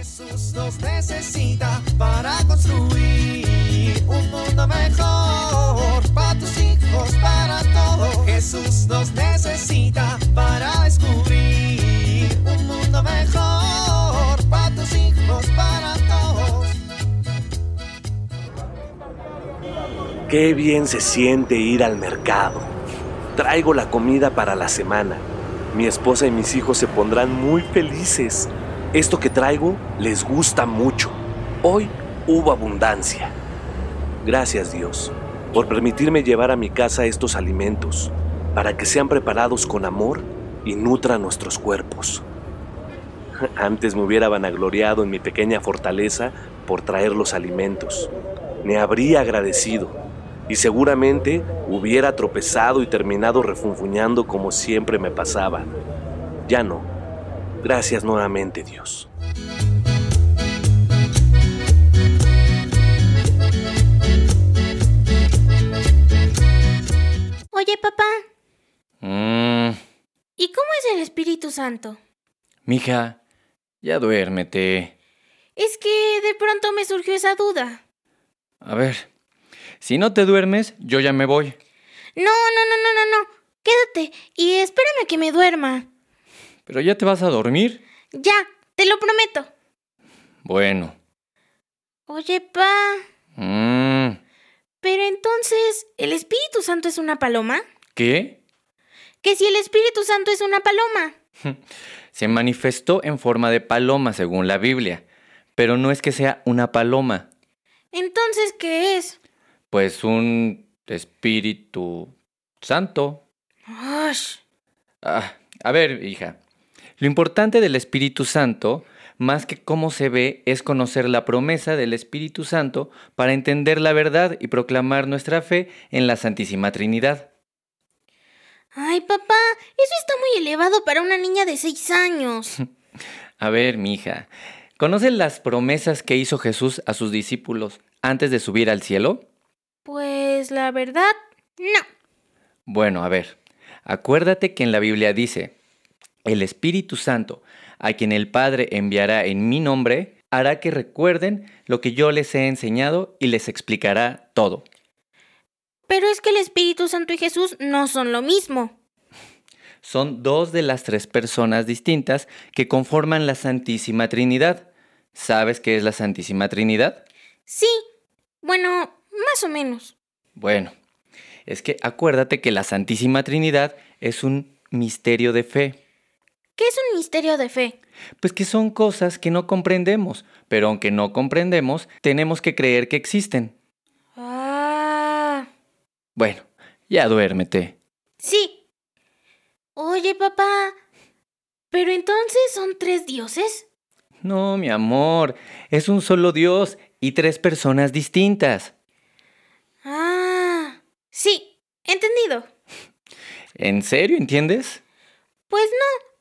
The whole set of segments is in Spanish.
Jesús nos necesita para construir un mundo mejor para tus hijos, para todos. Jesús nos necesita para descubrir un mundo mejor para tus hijos, para todos. Qué bien se siente ir al mercado. Traigo la comida para la semana. Mi esposa y mis hijos se pondrán muy felices. Esto que traigo les gusta mucho. Hoy hubo abundancia. Gracias Dios por permitirme llevar a mi casa estos alimentos para que sean preparados con amor y nutran nuestros cuerpos. Antes me hubiera vanagloriado en mi pequeña fortaleza por traer los alimentos. Me habría agradecido y seguramente hubiera tropezado y terminado refunfuñando como siempre me pasaba. Ya no. Gracias nuevamente, Dios. Oye, papá, Mmm, ¿y cómo es el Espíritu Santo? mija, ya duérmete. Es que de pronto me surgió esa duda. A ver, si no te duermes, yo ya me voy. No, no, no, no, no, no. Quédate y espérame que me duerma. ¿Pero ya te vas a dormir? Ya, te lo prometo. Bueno. Oye, pa, Mmm, pero entonces, ¿el Espíritu Santo es una paloma? ¿qué? Que si el Espíritu Santo es una paloma. Se manifestó en forma de paloma según la Biblia, pero no es que sea una paloma, Entonces, ¿qué es? pues un espíritu santo. Ah, a ver, hija, lo importante del Espíritu Santo, más que cómo se ve, es conocer la promesa del Espíritu Santo para entender la verdad y proclamar nuestra fe en la Santísima Trinidad. Ay, papá, eso está muy elevado para una niña de seis años. A ver, mija, ¿conoces las promesas que hizo Jesús a sus discípulos antes de subir al cielo? Pues la verdad, no. Bueno, a ver, acuérdate que en la Biblia dice, el Espíritu Santo, a quien el Padre enviará en mi nombre, hará que recuerden lo que yo les he enseñado y les explicará todo. Pero es que el Espíritu Santo y Jesús no son lo mismo. Son dos de las tres personas distintas que conforman la Santísima Trinidad. ¿Sabes qué es la Santísima Trinidad? Sí, bueno, más o menos. Bueno, es que acuérdate que la Santísima Trinidad es un misterio de fe. ¿Qué es un misterio de fe? Pues que son cosas que no comprendemos, pero aunque no comprendemos, tenemos que creer que existen. Ah, Bueno, ya duérmete. sí. Oye, papá, pero entonces son tres dioses. No, mi amor, es un solo Dios y tres personas distintas. Ah, sí, entendido. ¿En serio entiendes?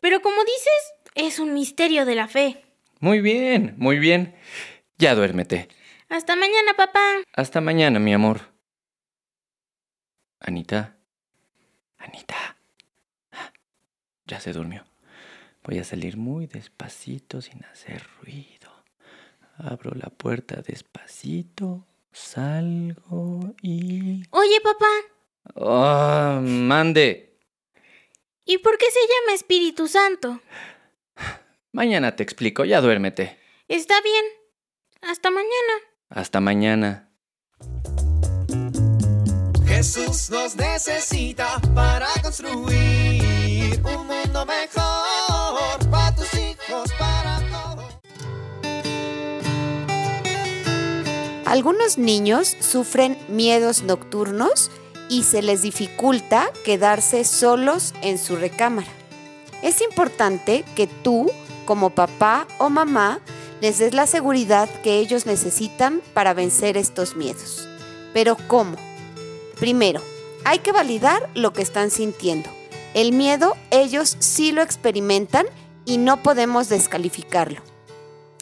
Pero como dices, es un misterio de la fe. Muy bien, muy bien. Ya duérmete. Hasta mañana, papá. Hasta mañana, mi amor. Anita. Anita. Ah, Ya se durmió. Voy a salir muy despacito sin hacer ruido. Abro la puerta despacito, salgo y... Oye, papá, ¡Ah! ¡Mande! ¿Y por qué se llama Espíritu Santo? Mañana te explico, ya duérmete. Está bien. Hasta mañana. Hasta mañana. Jesús nos necesita para construir un mundo mejor para tus hijos, para todos. Algunos niños sufren miedos nocturnos y se les dificulta quedarse solos en su recámara. Es importante que tú, como papá o mamá, les des la seguridad que ellos necesitan para vencer estos miedos. Pero ¿cómo? Primero, hay que validar lo que están sintiendo. El miedo ellos sí lo experimentan y no podemos descalificarlo.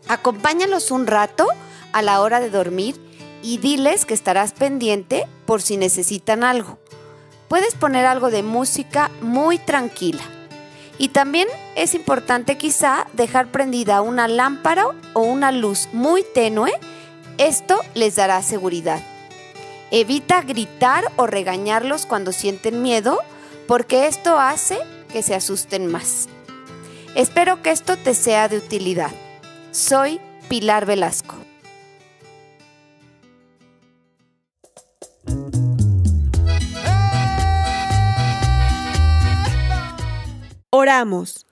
Acompáñalos un rato a la hora de dormir y diles que estarás pendiente por si necesitan algo. Puedes poner algo de música muy tranquila Y también es importante quizá dejar prendida una lámpara o una luz muy tenue. Esto les dará seguridad. Evita gritar o regañarlos cuando sienten miedo porque esto hace que se asusten más. Espero que esto te sea de utilidad. Soy Pilar Velasco. Oramos.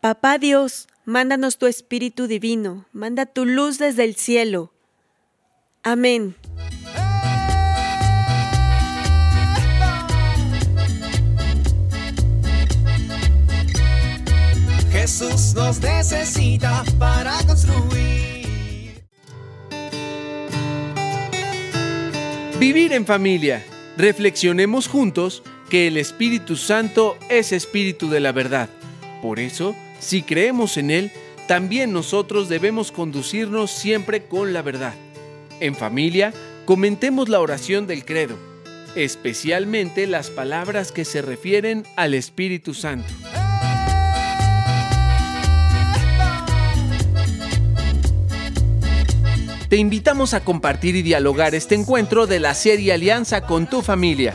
Papá Dios, mándanos tu Espíritu Divino, manda tu luz desde el cielo. Amén. Jesús nos necesita para construir. Vivir en familia. Reflexionemos juntos que el Espíritu Santo es Espíritu de la verdad. Por eso, si creemos en Él, también nosotros debemos conducirnos siempre con la verdad. En familia, comentemos la oración del credo, especialmente las palabras que se refieren al Espíritu Santo. Te invitamos a compartir y dialogar este encuentro de la serie Alianza con tu familia.